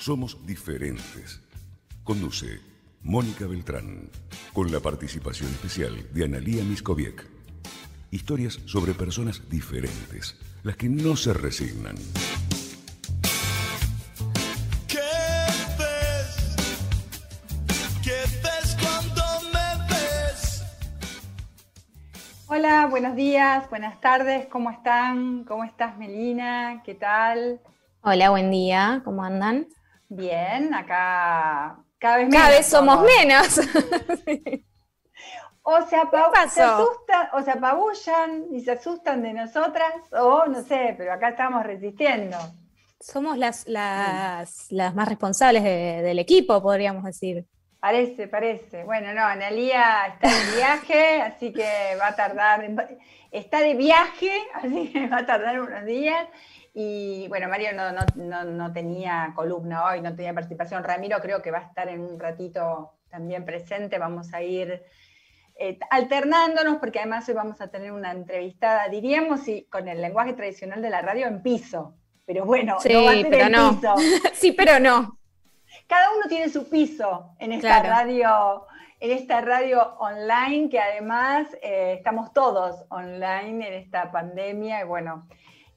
Somos diferentes. Conduce Mónica Beltrán, con la participación especial de Analía Miskoviek. Historias sobre personas diferentes, las que no se resignan. ¿Qué ves? ¿Qué ves cuando me ves? Hola, buenos días, buenas tardes, ¿cómo están? ¿Cómo estás, Melina? ¿Qué tal? Hola, buen día, ¿cómo andan? Bien, acá cada vez Cada menos vez somos menos. O se, se asustan, o se apabullan y se asustan de nosotras, o no sé, pero acá estamos resistiendo. Somos las, las, las más responsables de- del equipo, podríamos decir. Parece, parece. Bueno, no, Analía está de viaje, así que va a tardar, está de viaje, así que va a tardar unos días. Y bueno, Mario no, no, no, no tenía columna hoy, no tenía participación. Ramiro creo que va a estar en un ratito también presente. Vamos a ir eh, alternándonos porque además hoy vamos a tener una entrevistada, diríamos, y con el lenguaje tradicional de la radio en piso. Pero bueno, Sí, no va a pero en no. piso. sí, pero no. Cada uno tiene su piso en esta Claro. radio, en esta radio online, que además eh, estamos todos online en esta pandemia, y bueno,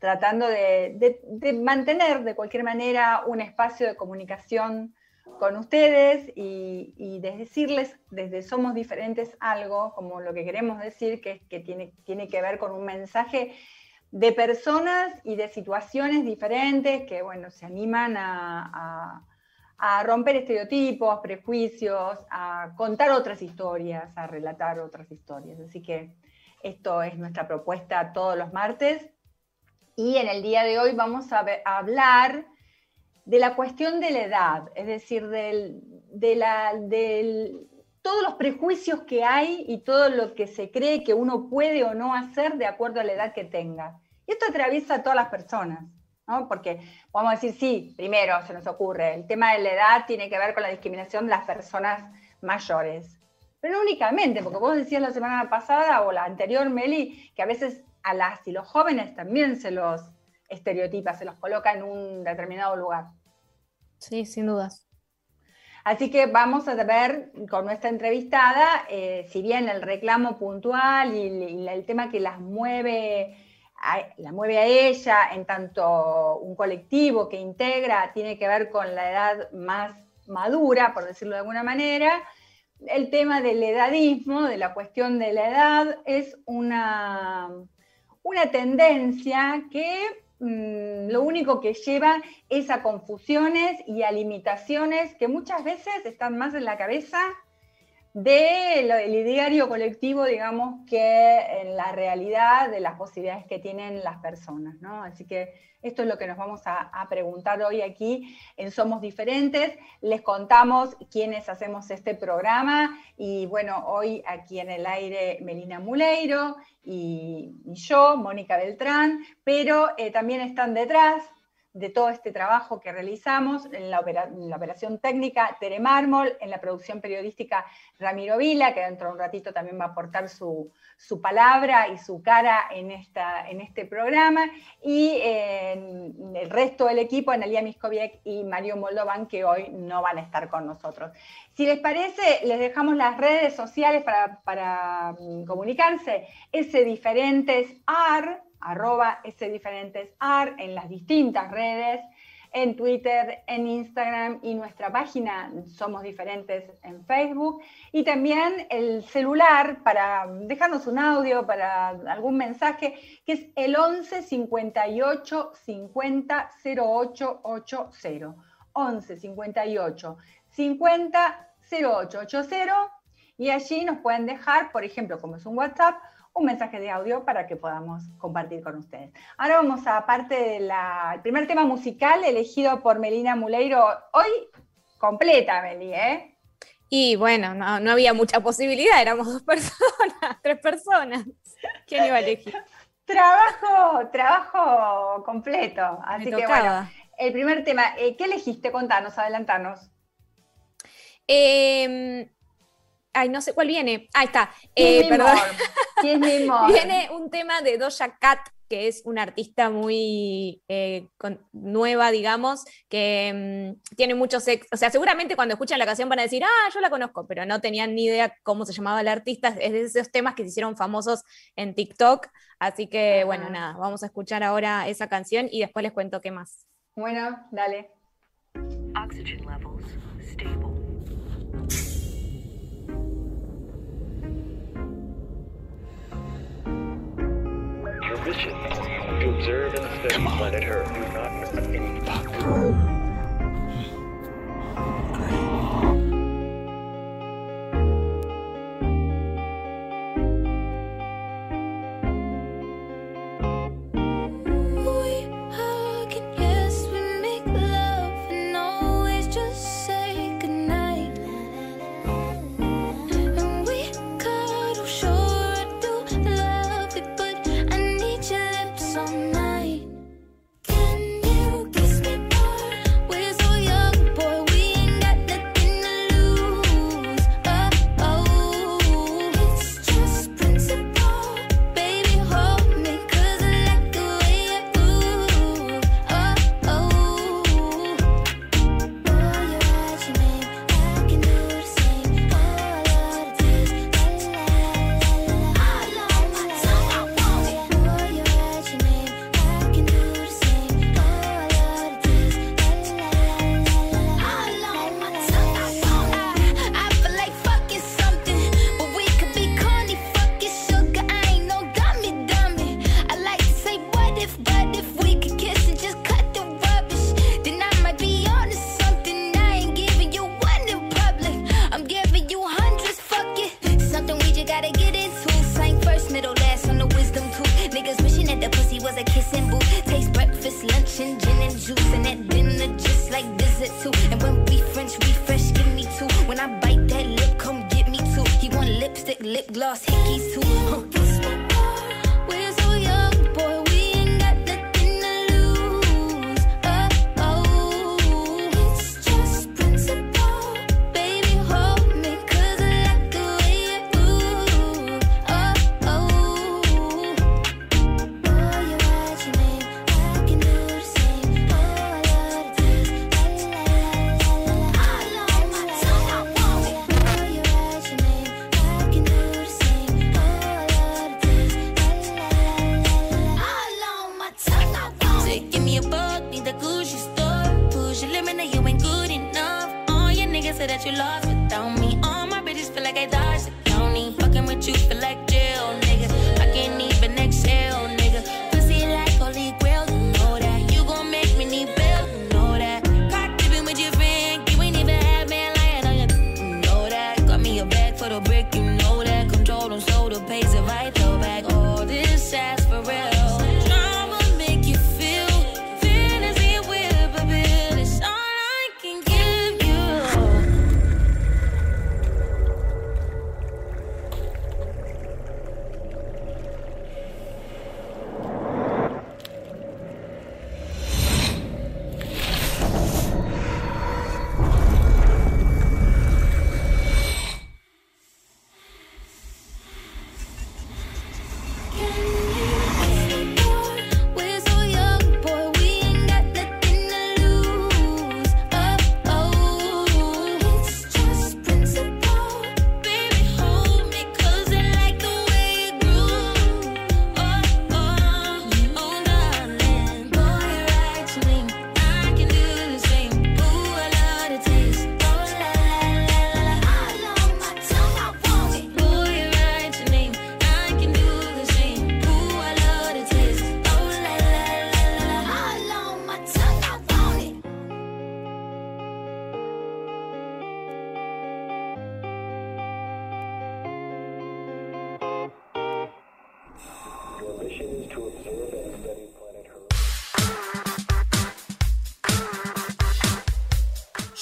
tratando de, mantener de cualquier manera un espacio de comunicación con ustedes y, de decirles desde Somos Diferentes algo, como lo que queremos decir, que, que tiene, tiene que ver con un mensaje de personas y de situaciones diferentes que, bueno, se animan a- a romper estereotipos, prejuicios, a contar otras historias, a relatar otras historias. Así que esto es nuestra propuesta todos los martes. Y en el día de hoy vamos a, hablar de la cuestión de la edad, es decir, de la, todos los prejuicios que hay y todo lo que se cree que uno puede o no hacer de acuerdo a la edad que tenga. Y esto atraviesa a todas las personas, ¿no? Porque vamos a decir, sí, primero se nos ocurre, el tema de la edad tiene que ver con la discriminación de las personas mayores. Pero no únicamente, porque vos decías la semana pasada o la anterior, Meli, que a veces a las y los jóvenes también se los estereotipa, se los coloca en un determinado lugar. Sí, sin dudas. Así que vamos a ver con nuestra entrevistada, eh, si bien el reclamo puntual y, y el tema que las mueve, a, la mueve a ella, en tanto un colectivo que integra, tiene que ver con la edad más madura, por decirlo de alguna manera, el tema del edadismo, de la cuestión de la edad, es una, una tendencia que mm, lo único que lleva es a confusiones y a limitaciones que muchas veces están más en la cabeza del ideario colectivo, digamos, que en la realidad de las posibilidades que tienen las personas, ¿no? Así que esto es lo que nos vamos a, preguntar hoy aquí en Somos Diferentes. Les contamos quiénes hacemos este programa y bueno, hoy aquí en el aire Melina Muleiro y, y yo, Mónica Beltrán, pero eh, también están detrás de todo este trabajo que realizamos en la, operación técnica Tere Mármol, en la producción periodística Ramiro Vila, que dentro de un ratito también va a aportar su, su palabra y su cara en, esta, en este programa, y en el resto del equipo, Analia Miskoviec y Mario Moldovan, que hoy no van a estar con nosotros. Si les parece, les dejamos las redes sociales para, para mm, comunicarse, ese diferentes AR, arroba ese diferentes AR en las distintas redes, en Twitter, en Instagram y nuestra página Somos Diferentes en Facebook. Y también el celular para dejarnos un audio, para algún mensaje, que es el 11 58 50 08 80. 11 58 50 08 80. Y allí nos pueden dejar, por ejemplo, como es un WhatsApp, un mensaje de audio para que podamos compartir con ustedes. Ahora vamos a parte del primer tema musical elegido por Melina Muleiro. Hoy completa, Meli, ¿eh? Y bueno, no, no había mucha posibilidad, éramos dos personas, tres personas. ¿Quién iba a elegir? Trabajo, trabajo completo. Así que bueno, el primer tema, eh, ¿qué elegiste? Contanos, adelantanos. Eh, Ay, no sé cuál viene. Ahí está. Eh, perdón. viene un tema de Doja Cat, que es una artista muy eh, nueva, digamos, que mm, tiene muchos ex. O sea, seguramente cuando escuchan la canción van a decir, ah, yo la conozco, pero no tenían ni idea cómo se llamaba la artista. Es de esos temas que se hicieron famosos en TikTok. Así que, bueno, nada, vamos a escuchar ahora esa canción y después les cuento qué más. Bueno, dale. Oxygen levels stable. mission to observe and study planet Earth. Do not. Fuck.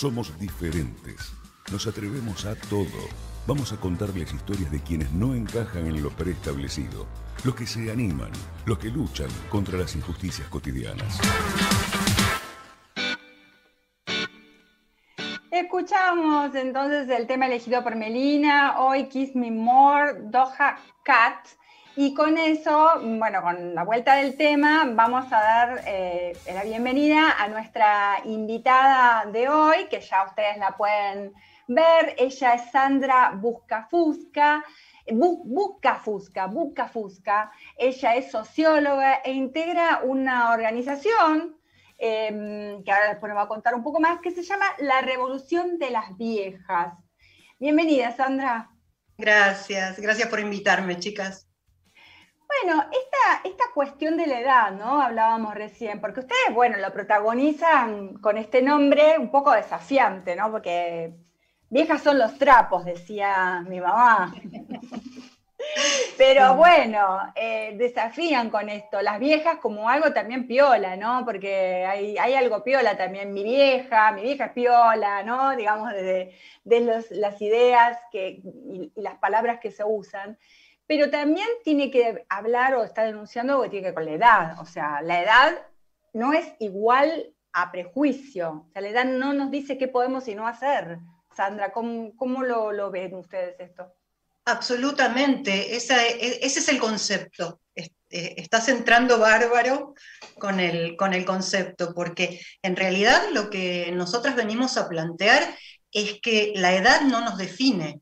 Somos diferentes. Nos atrevemos a todo. Vamos a contarles historias de quienes no encajan en lo preestablecido, los que se animan, los que luchan contra las injusticias cotidianas. Escuchamos entonces el tema elegido por Melina, hoy Kiss Me More, Doha Cat, y con eso, bueno, con la vuelta del tema, vamos a dar eh, la bienvenida a nuestra invitada de hoy, que ya ustedes la pueden ver. Ella es Sandra Buscafusca. Bu- Buscafusca, Buscafusca. Ella es socióloga e integra una organización eh, que ahora después nos va a contar un poco más, que se llama La Revolución de las Viejas. Bienvenida, Sandra. Gracias, gracias por invitarme, chicas. Bueno, esta, esta cuestión de la edad, ¿no? Hablábamos recién, porque ustedes, bueno, lo protagonizan con este nombre un poco desafiante, ¿no? Porque viejas son los trapos, decía mi mamá. Pero bueno, eh, desafían con esto, las viejas como algo también piola, ¿no? Porque hay, hay algo piola también, mi vieja, mi vieja es piola, ¿no? Digamos, de, de los- las ideas que, y, y las palabras que se usan. Pero también tiene que hablar o está denunciando que tiene que ver con la edad. O sea, la edad no es igual a prejuicio. O sea, la edad no nos dice qué podemos y no hacer. Sandra, ¿cómo, cómo lo, ven ustedes esto? Absolutamente, esa e- ese es el concepto. Eh, Estás entrando bárbaro con el, con el concepto, porque en realidad lo que nosotras venimos a plantear es que la edad no nos define.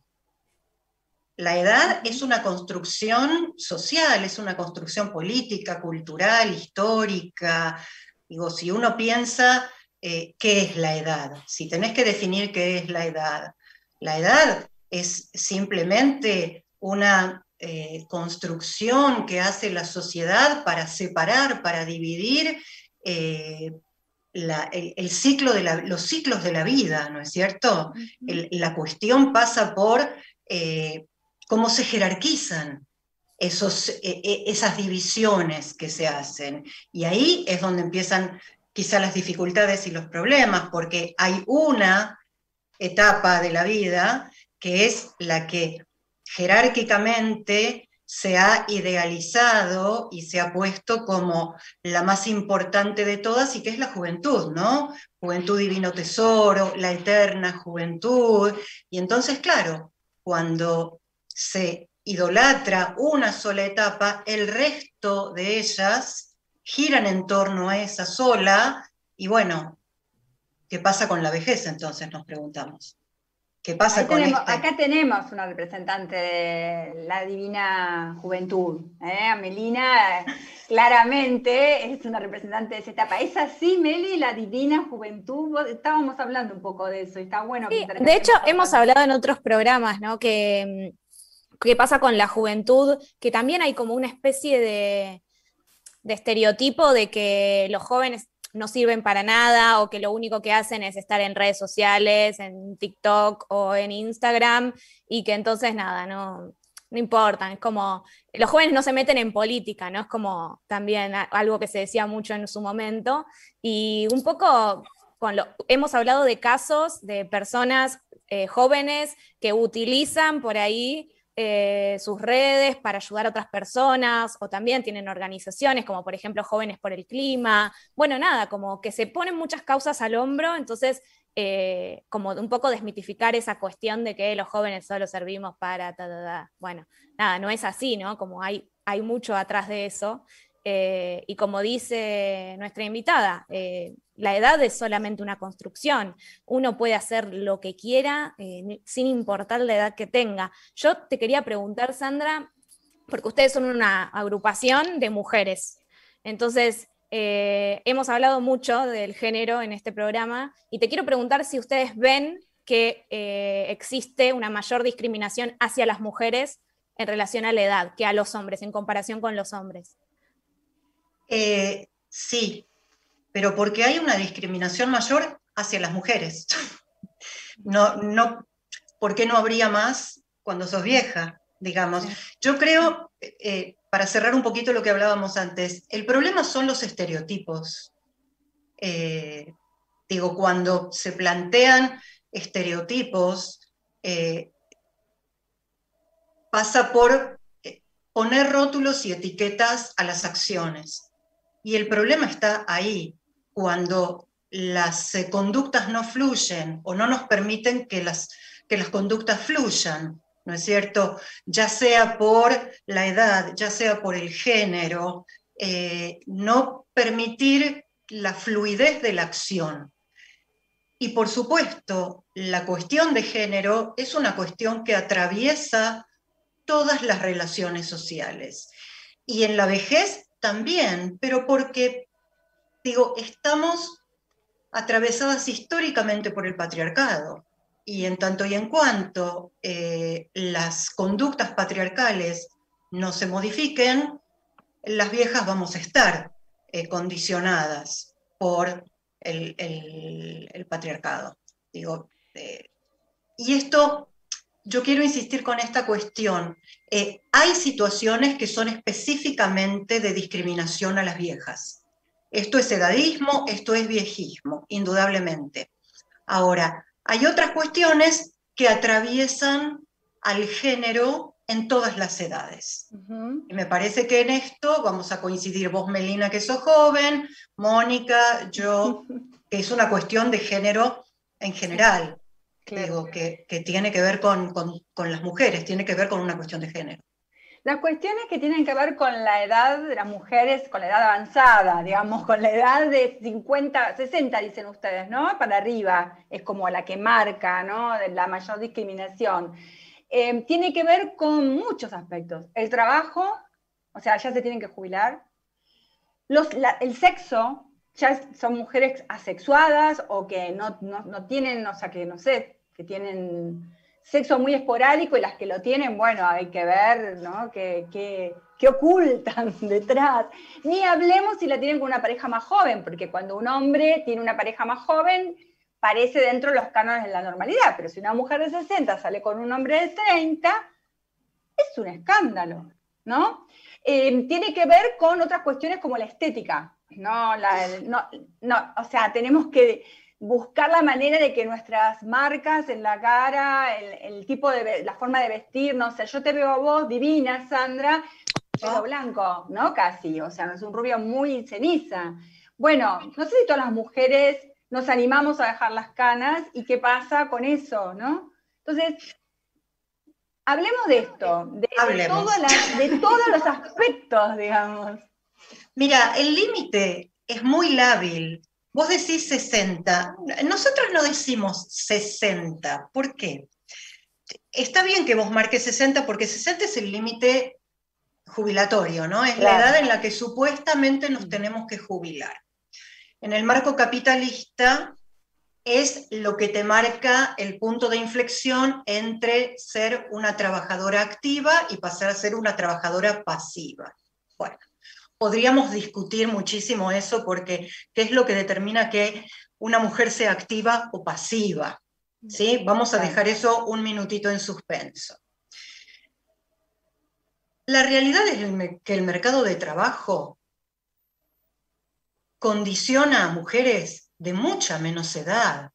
La edad es una construcción social, es una construcción política, cultural, histórica. Digo, si uno piensa eh, qué es la edad, si tenés que definir qué es la edad, la edad es simplemente una eh, construcción que hace la sociedad para separar, para dividir eh, la- el, el ciclo de la- los ciclos de la vida, ¿no es cierto? El- la cuestión pasa por eh, cómo se jerarquizan esos, eh, eh, esas divisiones que se hacen. Y ahí es donde empiezan quizá las dificultades y los problemas, porque hay una etapa de la vida que es la que jerárquicamente se ha idealizado y se ha puesto como la más importante de todas y que es la juventud, ¿no? Juventud divino tesoro, la eterna juventud. Y entonces, claro, cuando se idolatra una sola etapa, el resto de ellas giran en torno a esa sola y bueno, ¿qué pasa con la vejez entonces? Nos preguntamos. ¿Qué pasa Ahí con tenemos- este? Acá tenemos una representante de la divina juventud. ¿eh? Amelina claramente es una representante de esa etapa. ¿Es así, Meli, la divina juventud? Estábamos hablando un poco de eso y está bueno. que Sí, de hecho, hemos hablado en otros programas, ¿no? Que, qué pasa con la juventud, que también hay como una especie de, estereotipo de que los jóvenes no sirven para nada o que lo único que hacen es estar en redes sociales, en TikTok o en Instagram y que entonces nada, no, no importan. Es como, los jóvenes no se meten en política, ¿no? Es como también algo que se decía mucho en su momento y un poco hemos hablado de casos de personas eh, jóvenes que utilizan por ahí eh, sus redes para ayudar a otras personas o también tienen organizaciones como por ejemplo Jóvenes por el Clima. Bueno, nada, como que se ponen muchas causas al hombro, entonces eh, como un poco desmitificar esa cuestión de que los jóvenes solo servimos para... Bueno, nada, no es así, ¿no? Como hay, hay mucho atrás de eso. Eh, y como dice nuestra invitada, la edad es solamente una construcción. Uno puede hacer lo que quiera eh, sin importar la edad que tenga. Yo te quería preguntar, Sandra, porque ustedes son una agrupación de mujeres. Entonces, eh, hemos hablado mucho del género en este programa y te quiero preguntar si ustedes ven que eh, existe una mayor discriminación hacia las mujeres en relación a la edad que a los hombres, en comparación con los hombres. Sí, pero porque hay una discriminación mayor hacia las mujeres. No, no, ¿por qué no habría más cuando sos vieja? Digamos. Yo creo, eh, para cerrar un poquito lo que hablábamos antes, el problema son los estereotipos. Eh, digo, cuando se plantean estereotipos, eh, pasa por poner rótulos y etiquetas a las acciones. Y el problema está ahí, cuando las eh, conductas no fluyen o no nos permiten que las, que las conductas fluyan, ¿no es cierto? Ya sea por la edad, ya sea por el género, eh, no permitir la fluidez de la acción. Y por supuesto, la cuestión de género es una cuestión que atraviesa todas las relaciones sociales. Y en la vejez también, pero porque, digo, estamos atravesadas históricamente por el patriarcado. Y en tanto y en cuanto eh, las conductas patriarcales no se modifiquen, las viejas vamos a estar eh, condicionadas por el, patriarcado. Digo, eh, y esto, yo quiero insistir con esta cuestión. Hay situaciones que son específicamente de discriminación a las viejas. Esto es edadismo, esto es viejismo, indudablemente. Ahora, hay otras cuestiones que atraviesan al género en todas las edades. Y me parece que en esto vamos a coincidir vos, Melina, que sos joven, Mónica, yo, que es una cuestión de género en general, Claro. digo, que, que tiene que ver con, con- con las mujeres, tiene que ver con una cuestión de género. Las cuestiones que tienen que ver con la edad de las mujeres, con la edad avanzada, digamos, con la edad de 50, 60, dicen ustedes, ¿no? Para arriba, es como la que marca, ¿no? La mayor discriminación. Eh, tiene que ver con muchos aspectos. El trabajo, o sea, ya se tienen que jubilar. Los, el sexo, ya son mujeres asexuadas o que no, no, no tienen, o sea, que no sé, que tienen sexo muy esporádico y las que lo tienen, bueno, hay que ver, ¿no? ¿Qué, qué- qué ocultan detrás? Ni hablemos si la tienen con una pareja más joven, porque cuando un hombre tiene una pareja más joven, parece dentro de los cánones de la normalidad, pero si una mujer de 60 sale con un hombre de 30, es un escándalo, ¿no? Eh, tiene que ver con otras cuestiones como la estética, ¿no? La- no, no, o sea, tenemos que buscar la manera de que nuestras marcas en la cara, el, el tipo de, la forma de vestir, no sé, yo te veo a vos divina, Sandra, pelo Ah. blanco, ¿no? Casi, o sea, es un rubio muy ceniza. Bueno, no sé si todas las mujeres nos animamos a dejar las canas y qué pasa con eso, ¿no? Entonces, hablemos de esto, de, de Hablemos. todas las- de todos los aspectos, digamos. Mira, el límite es muy lábil. Vos decís 60. Nosotros no decimos 60. ¿Por qué? Está bien que vos marques 60 porque 60 es el límite jubilatorio, ¿no? Es la edad en la que supuestamente nos tenemos que jubilar. En el marco capitalista es lo que te marca el punto de inflexión entre ser una trabajadora activa y pasar a ser una trabajadora pasiva. Bueno, podríamos discutir muchísimo eso porque ¿qué es lo que determina que una mujer sea activa o pasiva? ¿Sí? Vamos a dejar eso un minutito en suspenso. La realidad es que el mercado de trabajo condiciona a mujeres de mucha menos edad.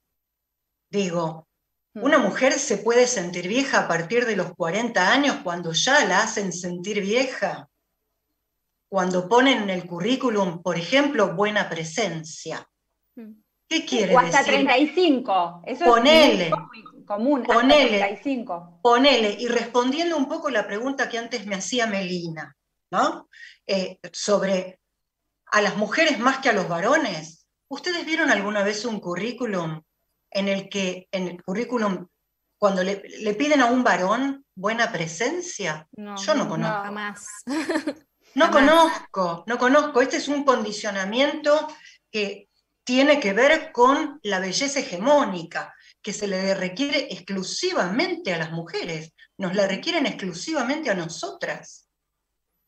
Digo, una mujer se puede sentir vieja a partir de los 40 años cuando ya la hacen sentir vieja. Cuando ponen en el currículum, por ejemplo, buena presencia. Mm. ¿Qué quiere o hasta decir? 35. Eso Ponele. es muy común. hasta Ponele. 35. Ponele, y respondiendo un poco la pregunta que antes me hacía Melina, ¿no? Eh, sobre a las mujeres más que a los varones. ¿Ustedes vieron alguna vez un currículum en el que, en el currículum, cuando le, le piden a un varón buena presencia? No, Yo no conozco. Jamás. No conozco, no conozco. Este es un condicionamiento que tiene que ver con la belleza hegemónica, que se le requiere exclusivamente a las mujeres, nos la requieren exclusivamente a nosotras,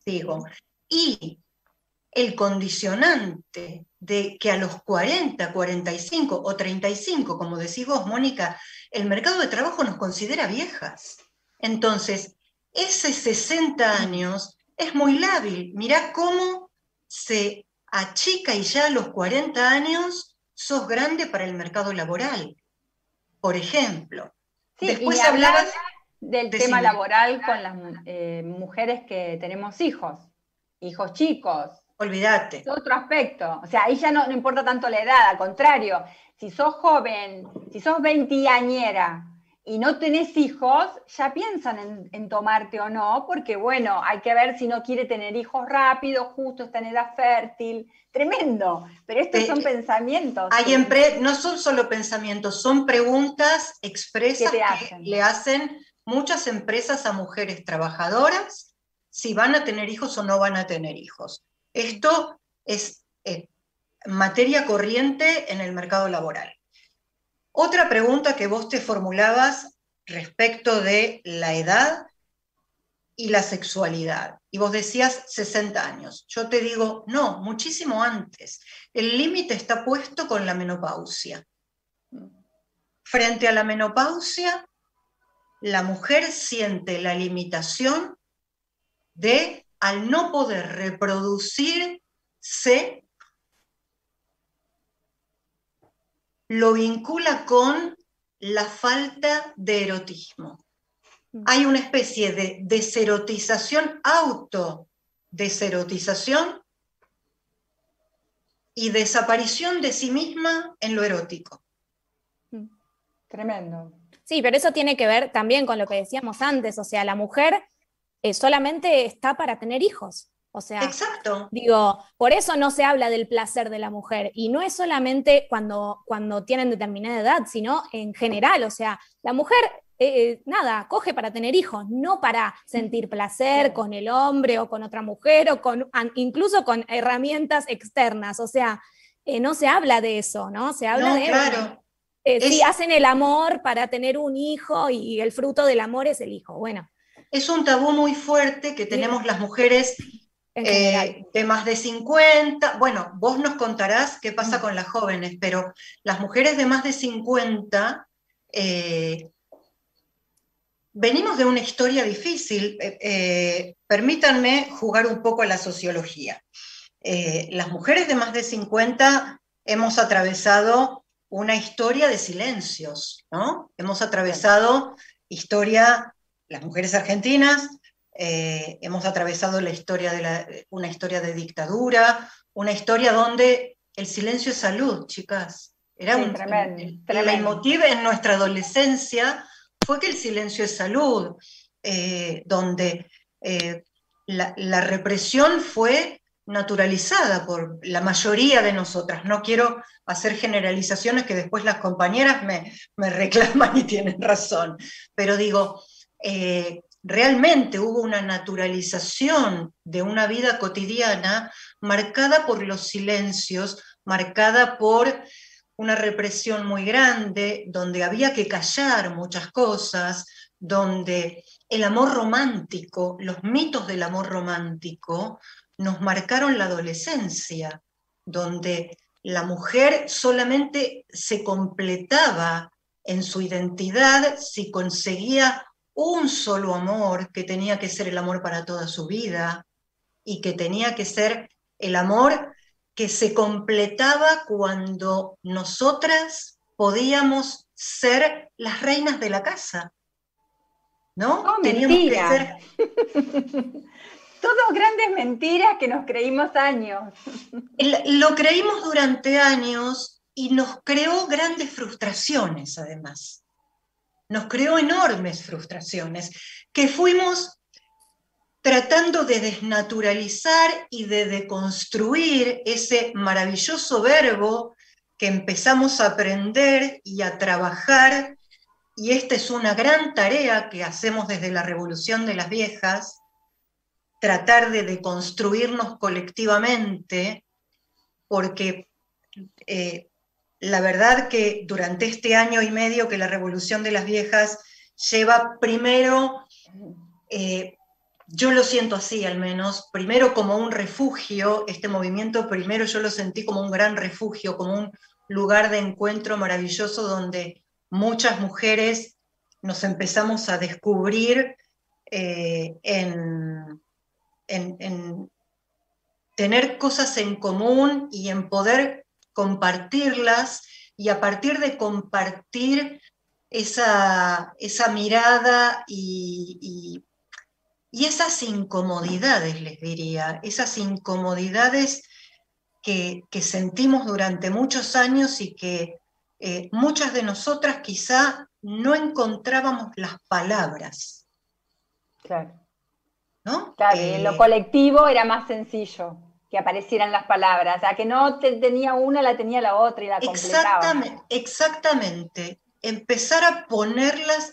digo. Y el condicionante de que a los 40, 45 o 35, como decís vos, Mónica, el mercado de trabajo nos considera viejas. Entonces, ese 60 años es muy lábil. Mirá cómo se achica y ya a los 40 años sos grande para el mercado laboral. Por ejemplo. Sí, Después hablabas del tema laboral con las eh, mujeres que tenemos hijos, hijos chicos, olvídate. Es otro aspecto. O sea, ahí ya no, no importa tanto la edad, al contrario. Si sos joven, si sos veintiañera y no tenés hijos, ya piensan en, en tomarte o no, porque bueno, hay que ver si no quiere tener hijos rápido, justo está en edad fértil. Tremendo. Pero estos Eh, son pensamientos. Hay empre- no son solo pensamientos, son preguntas expresas ¿Qué te que hacen? le hacen muchas empresas a mujeres trabajadoras si van a tener hijos o no van a tener hijos. Esto es eh, materia corriente en el mercado laboral. Otra pregunta que vos te formulabas respecto de la edad y la sexualidad. Y vos decías 60 años. Yo te digo, no, muchísimo antes. El límite está puesto con la menopausia. Frente a la menopausia, la mujer siente la limitación de, al no poder reproducirse, lo vincula con la falta de erotismo. Hay una especie de deserotización, autodeserotización y desaparición de sí misma en lo erótico. Tremendo. Sí, pero eso tiene que ver también con lo que decíamos antes, o sea, la mujer eh, solamente está para tener hijos. O sea, Exacto. digo, por eso no se habla del placer de la mujer. Y no es solamente cuando, cuando tienen determinada edad, sino en general. O sea, la mujer, eh, nada, coge para tener hijos, no para sentir placer con el hombre o con otra mujer o con, incluso con herramientas externas. O sea, eh, no se habla de eso, ¿no? Se habla No, de, claro. eh, sí, Es- hacen el amor para tener un hijo y el fruto del amor es el hijo. Bueno, Es un tabú muy fuerte que tenemos las mujeres eh, de más de 50. Bueno, vos nos contarás qué pasa con las jóvenes, pero las mujeres de más de 50 eh, venimos de una historia difícil. Eh, permítanme jugar un poco a la sociología. Las mujeres de más de 50 hemos atravesado una historia de silencios, ¿no? Hemos atravesado historia, las mujeres argentinas, eh, hemos atravesado la historia de la- una historia de dictadura, una historia donde el silencio es salud, chicas. Era Sí, un tremendo, el- tremendo. el leitmotiv en nuestra adolescencia fue que el silencio es salud, eh, donde eh, la, la represión fue naturalizada por la mayoría de nosotras. No quiero hacer generalizaciones que después las compañeras me, me reclaman y tienen razón, pero digo, eh, realmente hubo una naturalización de una vida cotidiana marcada por los silencios, marcada por una represión muy grande, donde había que callar muchas cosas, donde el amor romántico, los mitos del amor romántico, nos marcaron la adolescencia, donde la mujer solamente se completaba en su identidad si conseguía un solo amor, que tenía que ser el amor para toda su vida, y que tenía que ser el amor que se completaba cuando nosotras podíamos ser las reinas de la casa. ¿No? Todo Teníamos que ser Todos grandes mentiras que nos creímos años. Lo creímos durante años y nos creó grandes frustraciones, además. Nos creó enormes frustraciones que fuimos tratando de desnaturalizar y de deconstruir ese maravilloso verbo que empezamos a aprender y a trabajar. Y esta es una gran tarea que hacemos desde la Revolución de las Viejas, tratar de deconstruirnos colectivamente, porque eh, la verdad que durante este año y medio que la Revolución de las Viejas lleva primero, eh, yo lo siento así al menos, primero como un refugio, este movimiento primero yo lo sentí como un gran refugio, como un lugar de encuentro maravilloso donde muchas mujeres nos empezamos a descubrir eh, en, en- en tener cosas en común y en poder compartirlas y a partir de compartir esa, esa mirada y, y- y esas incomodidades, les diría, esas incomodidades que, que sentimos durante muchos años y que eh, muchas de nosotras quizá no encontrábamos las palabras, Claro. ¿no? Claro, Eh, en lo colectivo era más sencillo que aparecieran las palabras. Sea, que no te- tenía una, la tenía la otra y la completaba. Exactamente, exactamente. Empezar a ponerlas,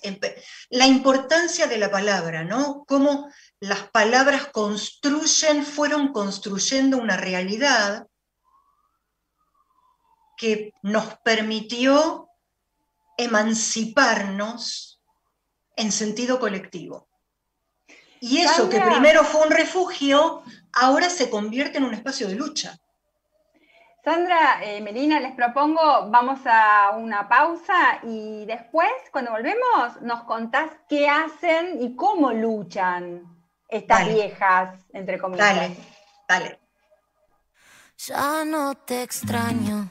la importancia de la palabra, ¿no? Cómo las palabras construyen, fueron construyendo una realidad que nos permitió emanciparnos en sentido colectivo. Y eso que primero fue un refugio, ahora se convierte en un espacio de lucha. Sandra, eh, Melina, les propongo, vamos a una pausa y después, cuando volvemos, nos contás qué hacen y cómo luchan estas Dale. viejas, entre comillas. Dale, dale. Ya no te extraño.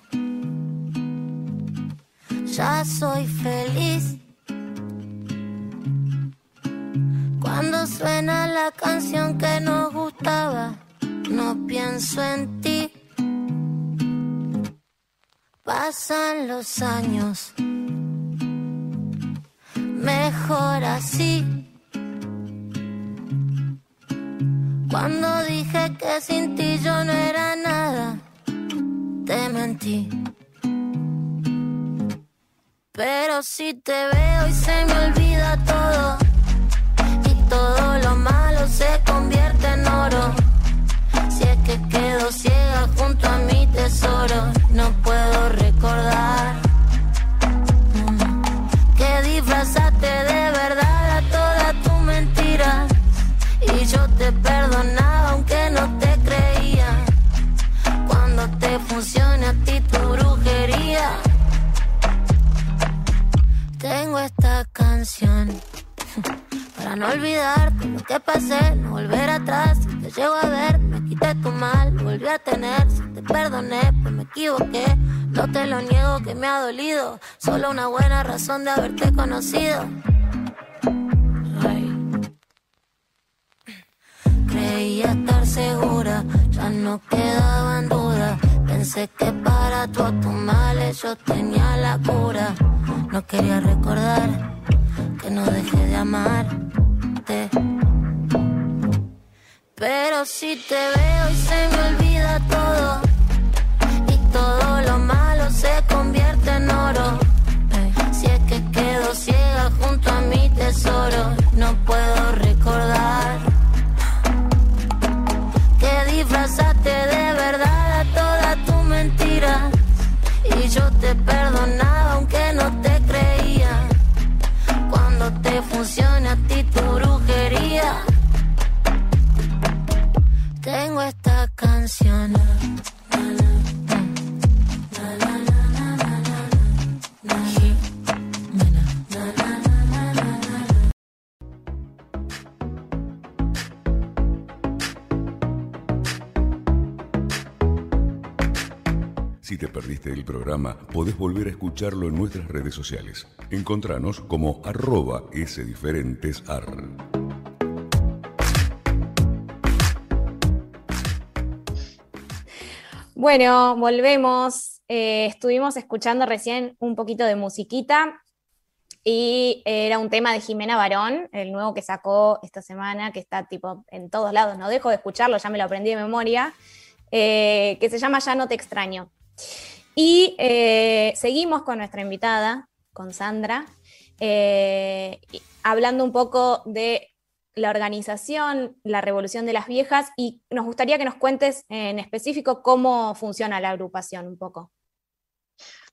Ya soy feliz. Cuando suena la canción que nos gustaba, no pienso en ti. Pasan los años. Mejor así. Cuando dije que sin ti yo no era nada, te mentí. Pero si te veo y se me olvida todo, todo lo malo se convierte en oro. Si es que quedo ciega junto a mi tesoro, no puedo recordar mm, que disfrazaste de verdad a toda tu mentira. Y yo te perdonaba aunque no te creía. Cuando te funcione a ti tu brujería. Tengo esta canción para no olvidar todo lo que pasé, no volver atrás. Si te llego a ver, me quité tu mal, volví a tener. Si te perdoné, pues me equivoqué. No te lo niego que me ha dolido, solo una buena razón de haberte conocido. Ay. Creía estar segura, ya no quedaba en duda. Pensé que para todos tus males yo tenía la cura. No quería recordar que no dejé de amarte. Pero si te veo y se me olvida todo, y todo lo malo se convierte en oro. Si es que quedo ciega junto a mi tesoro, no puedo recordar te perdonaba aunque no te creía. Cuando te funcione a ti tu brujería. Tengo esta canción. Si te perdiste el programa, podés volver a escucharlo en nuestras redes sociales. Encontranos como arroba sdiferentesar. Bueno, volvemos. Eh, estuvimos escuchando recién un poquito de musiquita y era un tema de Jimena Barón, el nuevo que sacó esta semana, que está tipo en todos lados, no dejo de escucharlo, ya me lo aprendí de memoria, eh, que se llama Ya no te extraño. Y eh, seguimos con nuestra invitada, con Sandra, eh, hablando un poco de la organización, la revolución de las viejas, y nos gustaría que nos cuentes en específico cómo funciona la agrupación un poco.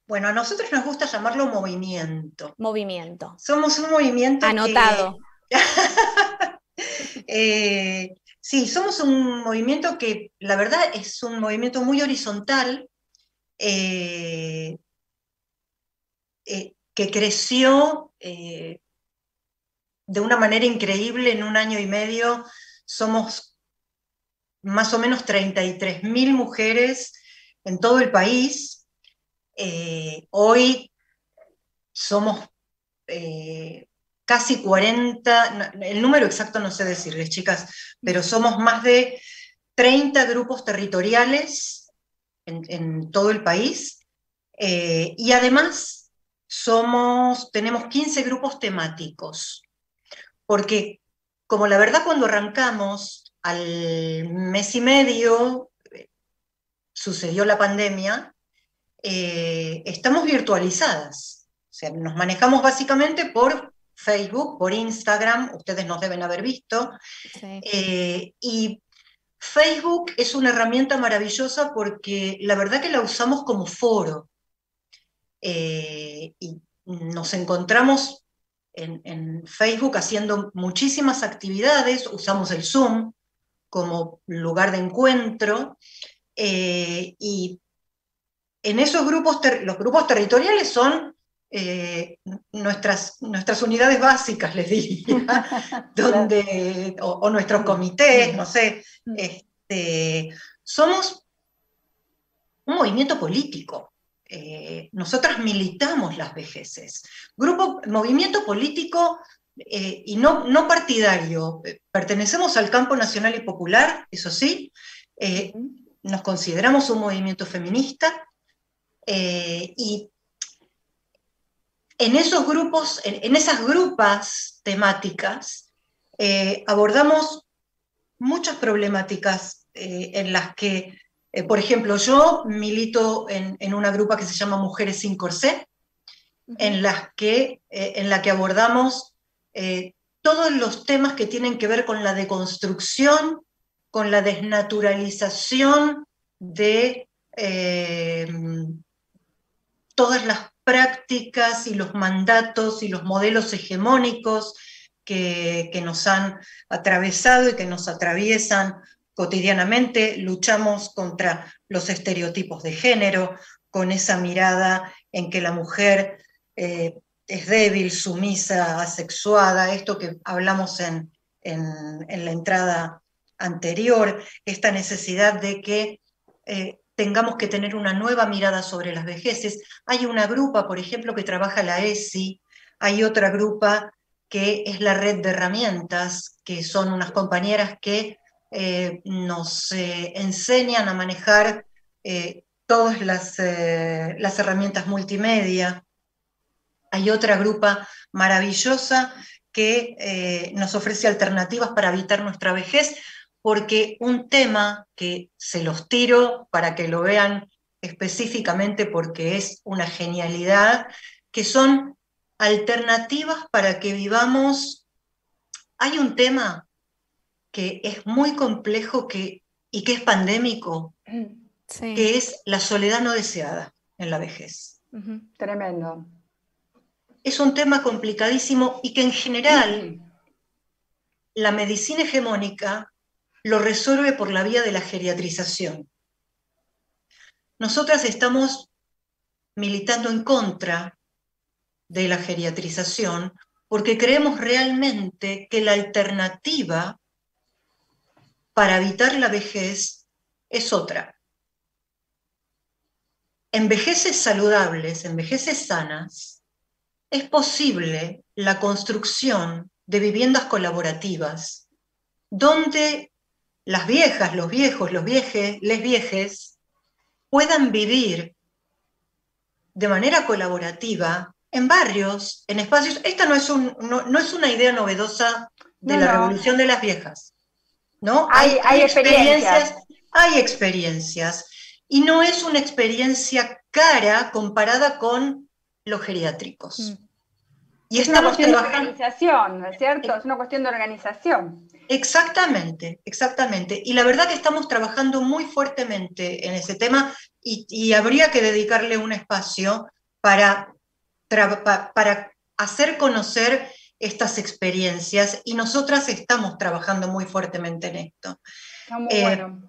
Bueno, a nosotros nos gusta llamarlo movimiento. Movimiento. Somos un movimiento que- Anotado. Eh, sí, somos un movimiento que la verdad es un movimiento muy horizontal, eh, eh, que creció eh, de una manera increíble en un año y medio. Somos más o menos 33.000 mujeres en todo el país. Hoy somos casi 40, no, el número exacto no sé decirles, chicas, pero somos más de 30 grupos territoriales en, en todo el país. eh, y además somos, tenemos 15 grupos temáticos, porque como la verdad cuando arrancamos al mes y medio eh, sucedió la pandemia, eh, estamos virtualizadas. O sea, nos manejamos básicamente por Facebook, por Instagram, ustedes nos deben haber visto. Sí. Eh, y Facebook es una herramienta maravillosa porque la verdad que la usamos como foro. Eh, y nos encontramos en, Facebook haciendo muchísimas actividades, usamos el Zoom como lugar de encuentro. eh, y en esos grupos, los grupos territoriales son eh, nuestras, nuestras unidades básicas, les diría, donde, o, o nuestros comités, no sé, este, somos un movimiento político. Eh, nosotras militamos las vejeces. Grupo, movimiento político eh, y no, no partidario. Eh, Pertenecemos al campo nacional y popular, eso sí. Nos consideramos un movimiento feminista. y en esos grupos, en, en esas grupas temáticas, eh, abordamos muchas problemáticas eh, en las que, eh, por ejemplo, yo milito en, en una grupa que se llama Mujeres sin Corsé, en, las que, en la que abordamos todos los temas que tienen que ver con la deconstrucción, con la desnaturalización de todas las prácticas y los mandatos y los modelos hegemónicos que, que nos han atravesado y que nos atraviesan cotidianamente. Luchamos contra los estereotipos de género, con esa mirada en que la mujer eh, es débil, sumisa, asexuada, esto que hablamos en, en, la entrada anterior, esta necesidad de que eh, tengamos que tener una nueva mirada sobre las vejeces. Hay una grupa, por ejemplo, que trabaja la ESI, hay otra grupa que es la red de herramientas, que son unas compañeras que eh, nos eh, enseñan a manejar eh, todas las, las herramientas multimedia. Hay otra grupa maravillosa que nos ofrece alternativas para evitar nuestra vejez, porque un tema que se los tiro para que lo vean específicamente porque es una genialidad, que son alternativas para que vivamos. Hay un tema que es muy complejo que, y que es pandémico, Sí. que es la soledad no deseada en la vejez. Tremendo. Es un tema complicadísimo y que en general la medicina hegemónica lo resuelve por la vía de la geriatrización. Nosotras estamos militando en contra de la geriatrización porque creemos realmente que la alternativa para evitar la vejez es otra. En vejeces saludables, en vejeces sanas, es posible la construcción de viviendas colaborativas donde las viejas, los viejos, los viejes, les viejes puedan vivir de manera colaborativa en barrios, en espacios. Esta no es, un, no, no es una idea novedosa de No, la revolución de las viejas. ¿no? Hay- hay experiencias. Hay experiencias. Y no es una experiencia cara comparada con los geriátricos. Mm. Y Es una cuestión de organización, ¿no es cierto? Es una cuestión de organización. Exactamente, exactamente. Y la verdad que estamos trabajando muy fuertemente en ese tema y, y habría que dedicarle un espacio para, para hacer conocer estas experiencias y nosotras estamos trabajando muy fuertemente en esto. Está muy Eh, bueno.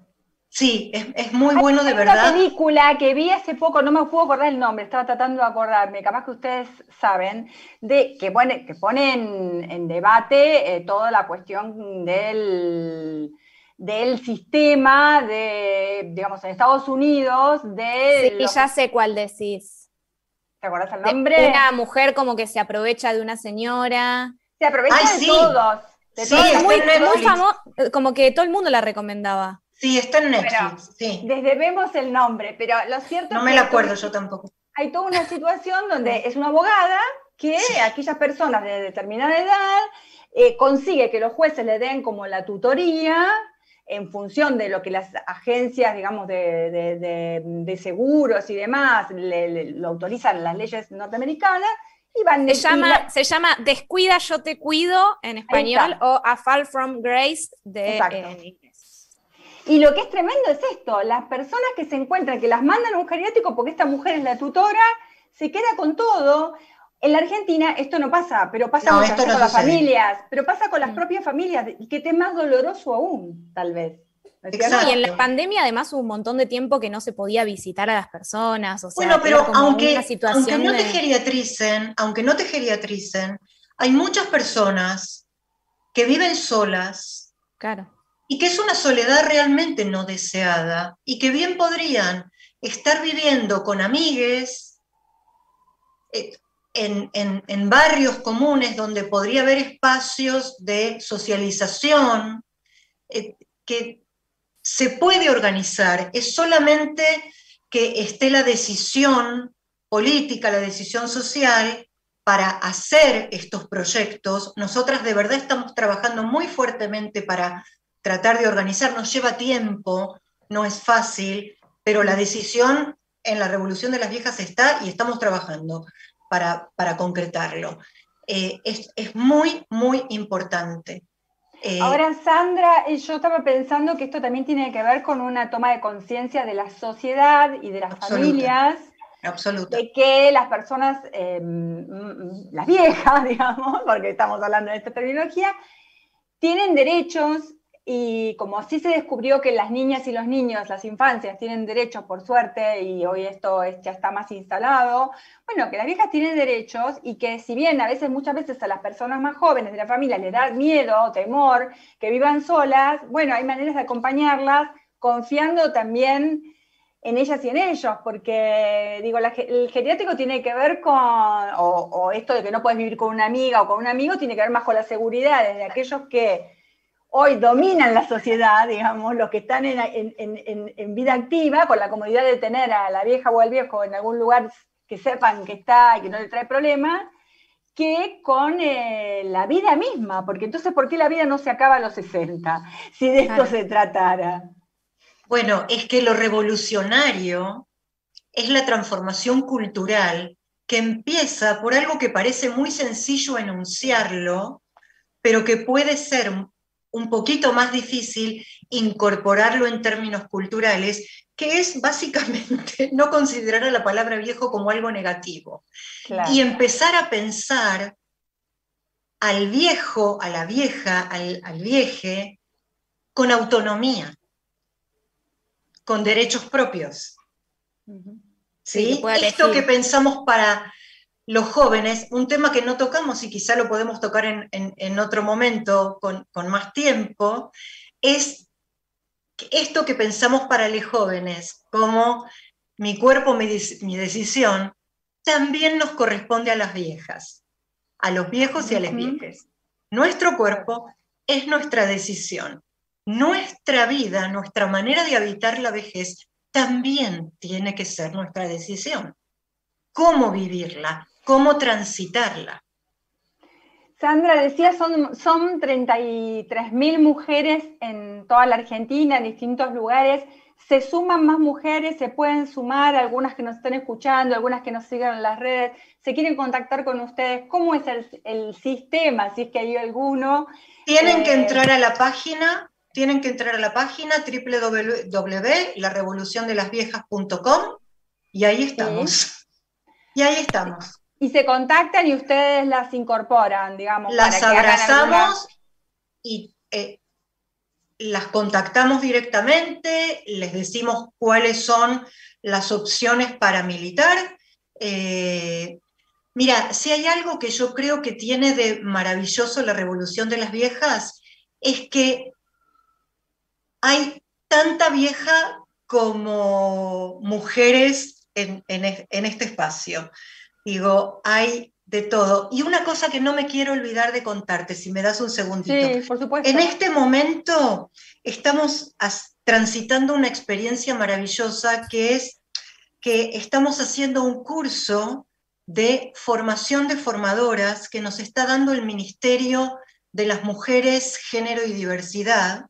Sí, es, es muy Hay- bueno de hay verdad. Una película que vi hace poco, no me puedo acordar el nombre, estaba tratando de acordarme, capaz que ustedes saben, de que pone, que pone en, en debate eh, toda la cuestión del, del sistema de, digamos, en Estados Unidos, de... Sí, los- ya sé cuál decís. ¿Te acordás el De nombre? Una mujer como que se aprovecha de una señora Se aprovecha Ay, de sí. todos. De Sí, todos. está muy, muy famoso, como que todo el mundo la recomendaba. Sí, está en Pero- Netflix, sí. Desde vemos el nombre, pero lo cierto No es me hay acuerdo yo tampoco. Hay toda una situación donde es una abogada que aquellas personas de determinada edad eh, consigue que los jueces le den como la tutoría en función de lo que las agencias, digamos, de, de- de- de seguros y demás le, le- lo autorizan las leyes norteamericanas y van Se y llama, la- se llama Descuida, yo te cuido en español o A Fall from Grace de, Exacto. eh, en inglés. Y lo que es tremendo es esto, las personas que se encuentran, que las mandan a un geriátrico porque esta mujer es la tutora, se queda con todo. En la Argentina esto no pasa, pero pasa No, muchas esto veces no con las familias, pero pasa con las Mm. propias familias, y que te es más doloroso aún, tal vez. Exacto. Y en la pandemia además hubo un montón de tiempo que no se podía visitar a las personas. O sea, Bueno, pero como aunque, una situación aunque no te de- geriatricen, aunque no te geriatricen, hay muchas personas que viven solas Claro. Y que es una soledad realmente no deseada y que bien podrían estar viviendo con amigues eh, en, en- barrios comunes donde podría haber espacios de socialización eh, que se puede organizar. Es solamente que esté la decisión política, la decisión social para hacer estos proyectos. Nosotras de verdad estamos trabajando muy fuertemente para tratar de organizar. Nos lleva tiempo, no es fácil, pero la decisión en la Revolución de las Viejas está y estamos trabajando para, para concretarlo. Eh, es, es muy, muy importante. Eh, Ahora, Sandra, eh, yo estaba pensando que esto también tiene que ver con una toma de conciencia de la sociedad y de las Absoluta. familias, absoluta. de que las personas, eh, mm, las viejas, digamos, porque estamos hablando de esta terminología, tienen derechos y como así se descubrió que las niñas y los niños, las infancias, tienen derechos por suerte y hoy esto es- ya está más instalado, bueno, que las viejas tienen derechos y que si bien a veces, muchas veces a las personas más jóvenes de la familia les da miedo, temor, que vivan solas, bueno, hay maneras de acompañarlas confiando también en ellas y en ellos, porque digo, el geriátrico tiene que ver con, o, o esto de que no puedes vivir con una amiga o con un amigo, tiene que ver más con la seguridad de aquellos que hoy dominan la sociedad, digamos, los que están en, en- en- en- en vida activa, con la comodidad de tener a la vieja o al viejo en algún lugar que sepan que está y que no le trae problemas, que con eh, la vida misma, porque entonces, ¿por qué la vida no se acaba a los 60? Si de esto Claro. se tratara. Bueno, es que lo revolucionario es la transformación cultural que empieza por algo que parece muy sencillo enunciarlo, pero que puede ser un poquito más difícil incorporarlo en términos culturales, que es básicamente no considerar a la palabra viejo como algo negativo Claro. y empezar a pensar al viejo, a la vieja, al, al vieje, con autonomía, con derechos propios. Sí, Esto elegir. que pensamos para los jóvenes, un tema que no tocamos y quizá lo podemos tocar en, en- en otro momento con, con más tiempo, es esto que pensamos para los jóvenes, como mi cuerpo, mi, mi decisión, también nos corresponde a las viejas, a los viejos y a las Ujú. viejas. Nuestro cuerpo es nuestra decisión. Nuestra vida, nuestra manera de habitar la vejez, también tiene que ser nuestra decisión. ¿Cómo vivirla? ¿Cómo transitarla? Sandra decía, son, son 33.000 mujeres en toda la Argentina, en distintos lugares. Se suman más mujeres, se pueden sumar, algunas que nos están escuchando, algunas que nos siguen en las redes, se quieren contactar con ustedes. ¿Cómo es el, el sistema, si es que hay alguno? Tienen que Eh, entrar a la página, tienen que entrar a la página www.larevoluciondelasviejas.com y ahí estamos. Y ahí estamos. Y se contactan y ustedes las incorporan, digamos. Las para que abrazamos y eh, las contactamos directamente, les decimos cuáles son las opciones para militar. Eh, mira, si hay algo que yo creo que tiene de maravilloso la revolución de las viejas, es que hay tanta vieja como mujeres en, en es- en este espacio. Digo, hay de todo. Y una cosa que no me quiero olvidar de contarte, si me das un segundito. Sí, por supuesto. En este momento estamos transitando una experiencia maravillosa que es que estamos haciendo un curso de formación de formadoras que nos está dando el Ministerio de las Mujeres, Género y Diversidad.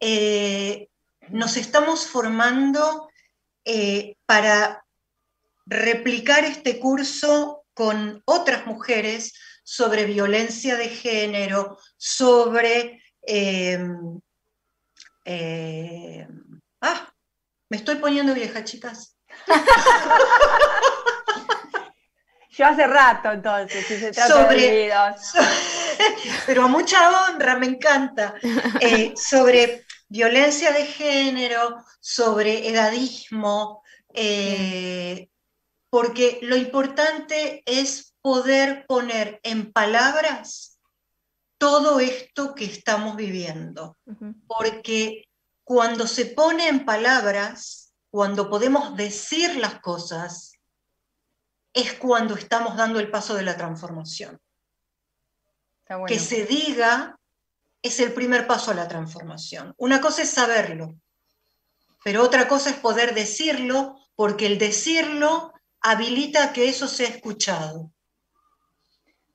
Eh, nos estamos formando eh, para replicar este curso con otras mujeres sobre violencia de género, sobre... eh, eh, ah, me estoy poniendo vieja, chicas. Yo hace rato, entonces, si se trata Sobre- de pero a mucha honra, me encanta, eh, sobre violencia de género, sobre edadismo, eh, porque lo importante es poder poner en palabras todo esto que estamos viviendo, porque cuando se pone en palabras, cuando podemos decir las cosas, es cuando estamos dando el paso de la transformación Está bueno. que se diga es el primer paso a la transformación. Una cosa es saberlo, pero otra cosa es poder decirlo, porque el decirlo habilita a que eso sea escuchado.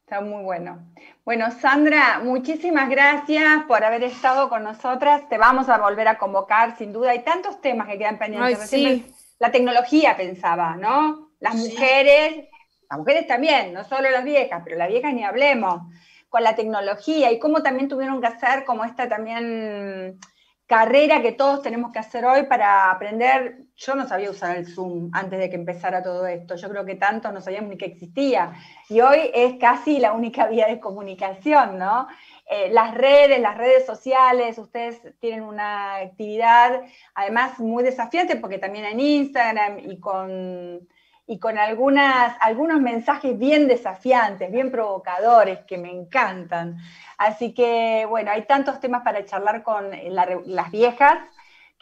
Está muy bueno. Bueno, Sandra, muchísimas gracias por haber estado con nosotras. Te vamos a volver a convocar, sin duda. Hay tantos temas que quedan pendientes. Ay, sí. La tecnología pensaba, ¿no? Las Sí. mujeres, las mujeres también, no solo las viejas, pero las viejas ni hablemos, con la tecnología y cómo también tuvieron que hacer como esta también carrera que todos tenemos que hacer hoy para aprender. Yo no sabía usar el Zoom antes de que empezara todo esto. Yo creo que tanto no sabíamos ni que existía. Y hoy es casi la única vía de comunicación, ¿no? Eh, las redes, las redes sociales, ustedes tienen una actividad además muy desafiante porque también en Instagram y con, y con algunas, algunos mensajes bien desafiantes, bien provocadores que me encantan. Así que bueno, hay tantos temas para charlar con las viejas,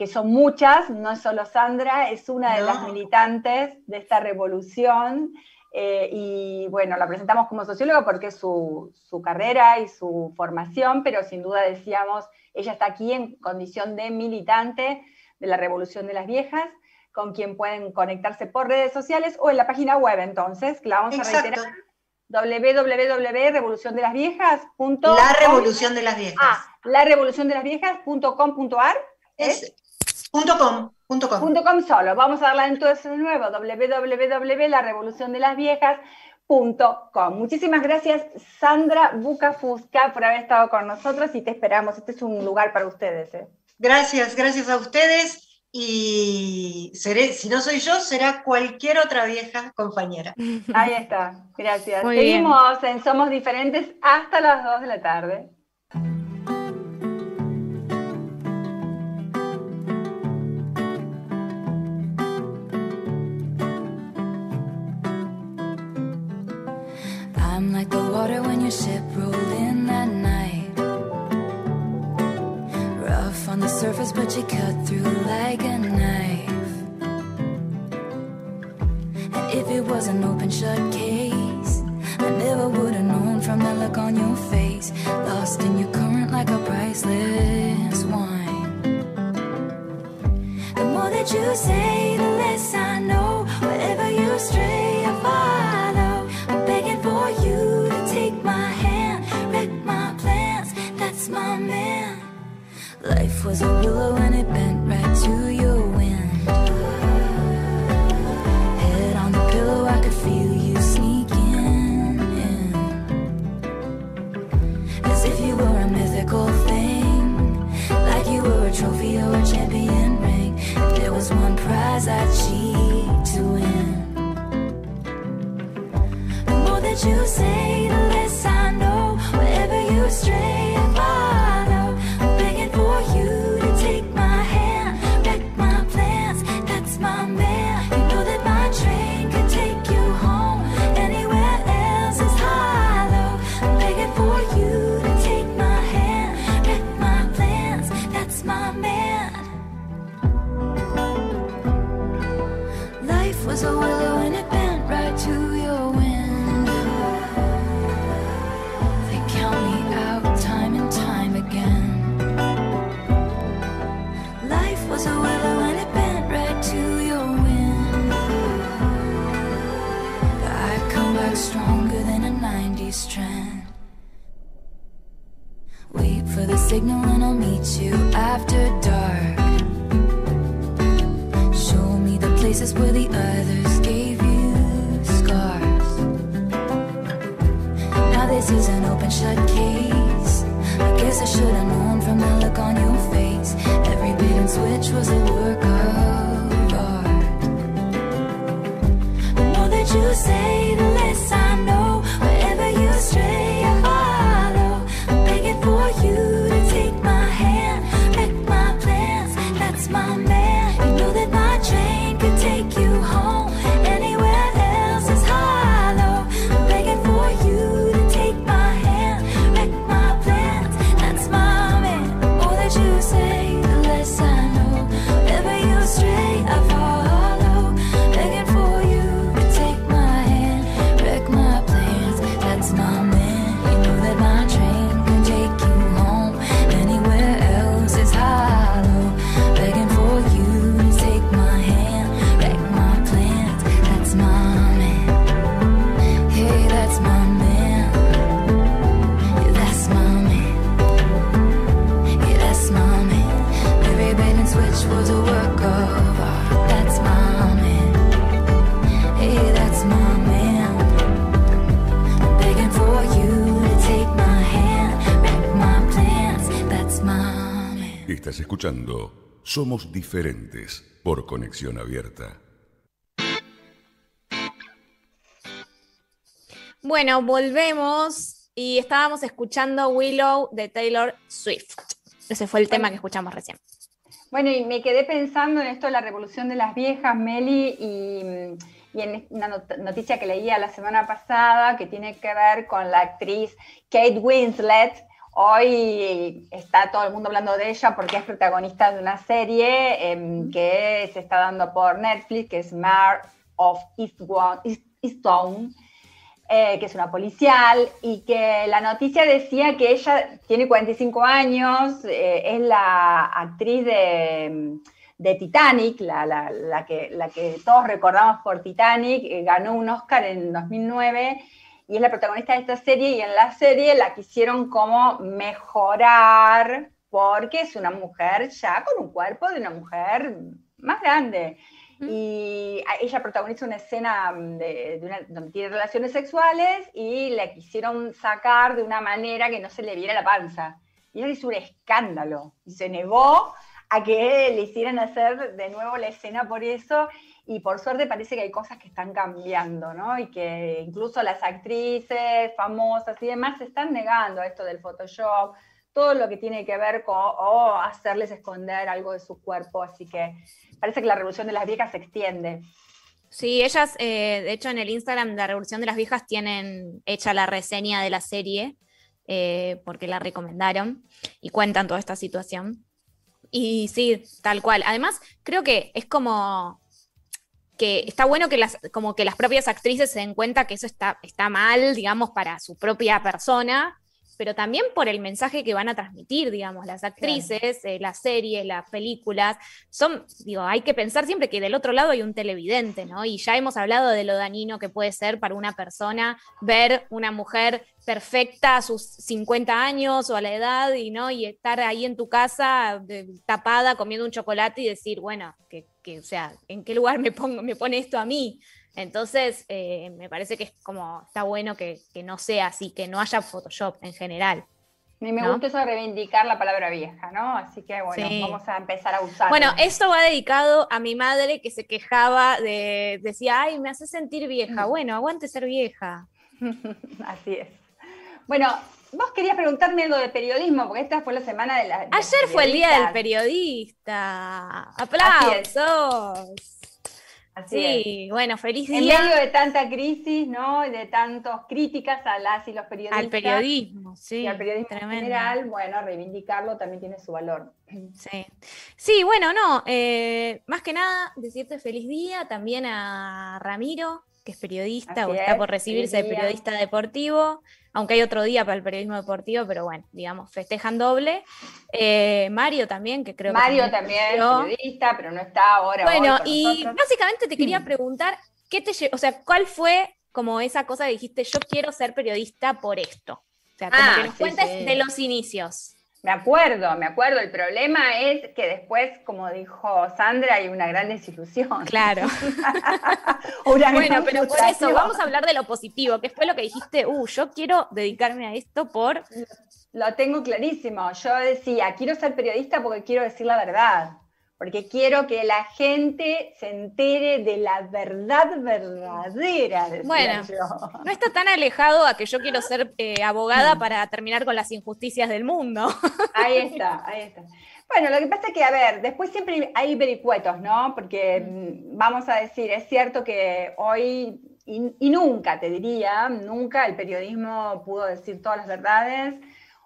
que son muchas, no es solo Sandra, es una de No. las militantes de esta revolución. eh, y bueno, la presentamos como socióloga porque es su, su carrera y su formación, pero sin duda decíamos, ella está aquí en condición de militante de la Revolución de las Viejas, con quien pueden conectarse por redes sociales o en la página web, entonces, que la vamos a Exacto. reiterar, www.revoluciondelasviejas.com. La revolución de las viejas. Ah, la revolución de las viejas.com.ar. Es com, punto com. Punto com solo. Vamos a darla entonces de nuevo, www.larevoluciondelasviejas.com. Muchísimas gracias, Sandra Bucafusca, por haber estado con nosotros y te esperamos. Este es un lugar para ustedes. ¿eh? Gracias, gracias a ustedes. Y seré, si no soy yo, será cualquier otra vieja compañera. Ahí está. Gracias. Muy bien. Seguimos en Somos Diferentes hasta las 2 de la tarde. Ship rolled in that night. Rough on the surface, but you cut through like a knife. And if it was an open shut case, I never would have known from the look on your face. Lost in your current like a priceless wine. The more that you say, the less I know. Wherever you stray, Was a willow and it bent right to your wind. Head on the pillow, I could feel you sneaking in. As if you were a mythical thing, like you were a trophy or a champion ring. If there was one prize I'd cheat to win. The more that you say, Somos Diferentes por Conexión Abierta. Bueno, volvemos y estábamos escuchando Willow de Taylor Swift. Ese fue el tema que escuchamos recién. Bueno, y me quedé pensando en esto de la revolución de las viejas, Meli, y, y en una not- noticia que leía la semana pasada que tiene que ver con la actriz Kate Winslet. Hoy está todo el mundo hablando de ella porque es protagonista de una serie em, que se está dando por Netflix, que es Mare of Easttown, eh, que es una policial, y que la noticia decía que ella tiene 45 años, eh, es la actriz de, de Titanic, la, la- la que, la que todos recordamos por Titanic, eh, ganó un Oscar en 2009 y es la protagonista de esta serie, y en la serie la quisieron como mejorar porque es una mujer ya con un cuerpo de una mujer más grande. Y ella protagoniza una escena de, de una- donde tiene relaciones sexuales y la quisieron sacar de una manera que no se le viera la panza. Y ella hizo un escándalo y se negó a que le hicieran hacer de nuevo la escena por eso. Y por suerte parece que hay cosas que están cambiando, ¿no? Y que incluso las actrices famosas y demás se están negando a esto del Photoshop, todo lo que tiene que ver con o hacerles esconder algo de su cuerpo. Así que parece que la revolución de las viejas se extiende. Sí, ellas, eh, de hecho, en el Instagram de la Revolución de las Viejas tienen hecha la reseña de la serie, eh, porque la recomendaron y cuentan toda esta situación. Y sí, tal cual. Además, creo que es como que está bueno que las, como que las propias actrices se den cuenta que eso está, está mal, digamos, para su propia persona, pero también por el mensaje que van a transmitir, digamos, las actrices, eh, las series, las películas, son, digo, hay que pensar siempre que del otro lado hay un televidente, ¿no? Y ya hemos hablado de lo dañino que puede ser para una persona ver una mujer perfecta a sus 50 años o a la edad y no y estar ahí en tu casa de- tapada comiendo un chocolate y decir, bueno, que, que, o sea, ¿en qué lugar me pongo, me pone esto a mí? Entonces, eh, me parece que es como, está bueno que, que no sea así, que no haya Photoshop en general. Y me ¿No? gusta eso de reivindicar la palabra vieja, ¿no? Así que bueno, Sí. vamos a empezar a usarla. Bueno, esto va dedicado a mi madre que se quejaba de, decía, ay, me hace sentir vieja. Bueno, aguante ser vieja. Así es. Bueno, vos querías preguntarme algo de periodismo, porque esta fue la semana de la. de Ayer fue el día del periodista. ¡Aplausos! Así es. Sí, bueno, feliz En día medio de tanta crisis, ¿no? Y de tantas críticas a las y los periodistas. al periodismo, sí. Y al periodismo en general, bueno, reivindicarlo también tiene su valor. Sí. Sí, bueno, no, eh, más que nada decirte feliz día también a Ramiro, que es periodista Así o está es, por recibirse de periodista deportivo, aunque hay otro día para el periodismo deportivo, pero bueno, digamos, festejan doble. Eh, Mario también, que creo Mario que también, recibió. periodista, pero no está ahora. Bueno, y nosotros. básicamente te quería preguntar, ¿qué te o sea, cuál fue como esa cosa que dijiste, yo quiero ser periodista por esto? sea, como Ah, que nos sí, cuentes sí. de los inicios. Me acuerdo, me acuerdo. El problema es que después, como dijo Sandra, hay una gran desilusión. Claro. Una Bueno, gran pero por eso vamos a hablar de lo positivo, que fue lo que dijiste, uh, yo quiero dedicarme a esto por... Lo tengo clarísimo. Yo decía, quiero ser periodista porque quiero decir la verdad. Porque quiero que la gente se entere de la verdad verdadera. Bueno. yo. No está tan alejado a que yo quiero ser eh, abogada para terminar con las injusticias del mundo. Ahí está, ahí está. Bueno, lo que pasa es que, a ver, después siempre hay vericuetos, ¿no? Porque mm, vamos a decir, es cierto que hoy, y, y nunca, te diría, nunca el periodismo pudo decir todas las verdades,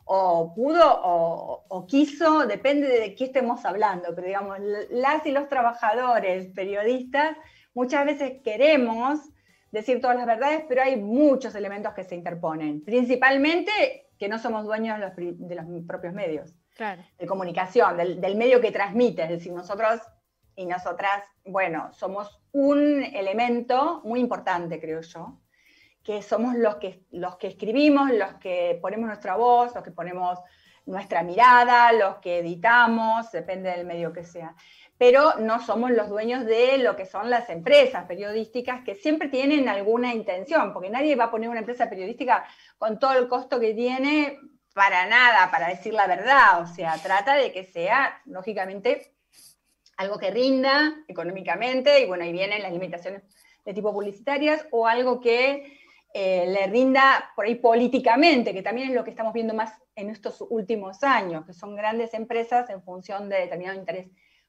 o pudo o, o quiso, depende de qué estemos hablando, pero digamos, las y los trabajadores, periodistas, muchas veces queremos decir todas las verdades, pero hay muchos elementos que se interponen, principalmente que no somos dueños de los, pri- de los propios medios Claro. de comunicación, del, del medio que transmite. Es decir, nosotros y nosotras, bueno, somos un elemento muy importante, creo yo, que somos los que, los que escribimos, los que ponemos nuestra voz, los que ponemos nuestra mirada, los que editamos, depende del medio que sea. Pero no somos los dueños de lo que son las empresas periodísticas que siempre tienen alguna intención, porque nadie va a poner una empresa periodística con todo el costo que tiene para nada, para decir la verdad. O sea, trata de que sea, lógicamente, algo que rinda económicamente, y bueno, ahí vienen las limitaciones de tipo publicitarias, o algo que eh, le rinda por ahí políticamente, que también es lo que estamos viendo más en estos últimos años, que son grandes empresas en función de determinado interés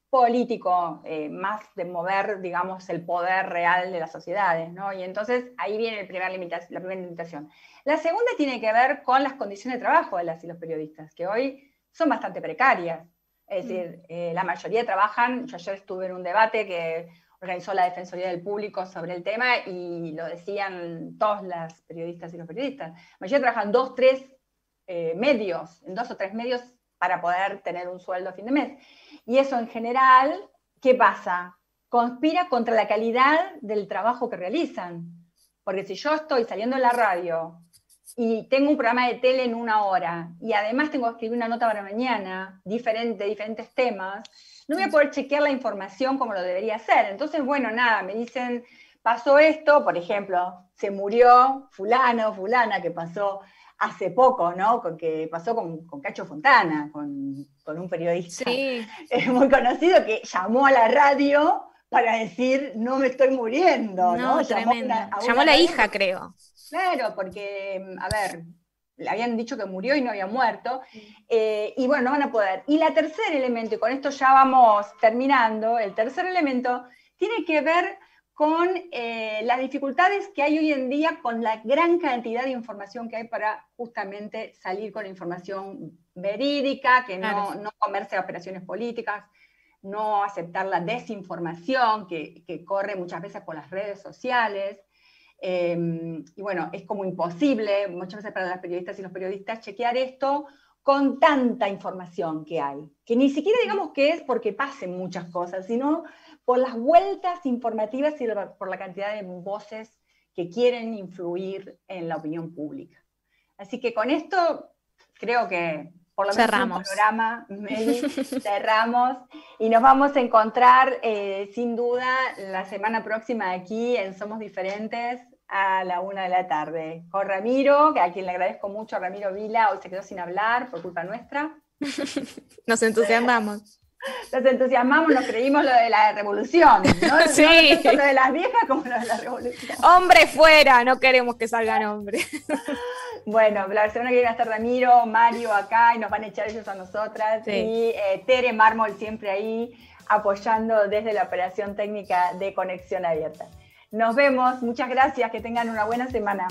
político, eh, más de mover, digamos, el poder real de las sociedades, ¿no? Y entonces ahí viene el primer la primera limitación. La segunda tiene que ver con las condiciones de trabajo de las y los periodistas, que hoy son bastante precarias. Es decir, eh, la mayoría trabajan, yo ayer estuve en un debate que organizó la Defensoría del Público sobre el tema y lo decían todos las periodistas y los periodistas. La mayoría trabajan dos, tres eh, medios, en dos o tres medios para poder tener un sueldo a fin de mes. Y eso en general, ¿qué pasa? Conspira contra la calidad del trabajo que realizan. Porque si yo estoy saliendo en la radio y tengo un programa de tele en una hora y además tengo que escribir una nota para mañana, diferente, diferentes temas, no voy a poder chequear la información como lo debería hacer. Entonces, bueno, nada, me dicen, pasó esto, por ejemplo, se murió fulano, fulana, que pasó hace poco, ¿no? Que pasó con, con Cacho Fontana, con, con un periodista Sí, eh, muy conocido que llamó a la radio para decir, no me estoy muriendo, ¿no? no, Llamó, una- a una Llamó la hija, creo. Claro, porque, mm, a ver, le habían dicho que murió y no había muerto, eh, y bueno, no van a poder. Y la tercer elemento, y con esto ya vamos terminando, el tercer elemento tiene que ver con eh, las dificultades que hay hoy en día con la gran cantidad de información que hay para justamente salir con información verídica, que no, Claro. no comerse operaciones políticas, no aceptar la desinformación que, que corre muchas veces por las redes sociales. Eh, y bueno, es como imposible muchas veces para las periodistas y los periodistas chequear esto con tanta información que hay, que ni siquiera digamos que es porque pasen muchas cosas, sino por las vueltas informativas y por la cantidad de voces que quieren influir en la opinión pública. Así que con esto creo que por lo menos Cerramos. un programa, Meli, cerramos y nos vamos a encontrar eh, sin duda la semana próxima aquí en Somos Diferentes a la una de la tarde con Ramiro, que a quien le agradezco mucho, Ramiro Vila, hoy se quedó sin hablar por culpa nuestra. Nos entusiasmamos. Nos entusiasmamos, nos creímos lo de la revolución, ¿no? Sí. No lo de las viejas como lo de la revolución. Hombre fuera, no queremos que salgan hombres. Bueno, la semana que viene va a estar Ramiro, Mario acá y nos van a echar ellos a nosotras. Sí. Y eh, Tere Mármol siempre ahí apoyando desde la operación técnica de conexión abierta. Nos vemos, muchas gracias, que tengan una buena semana.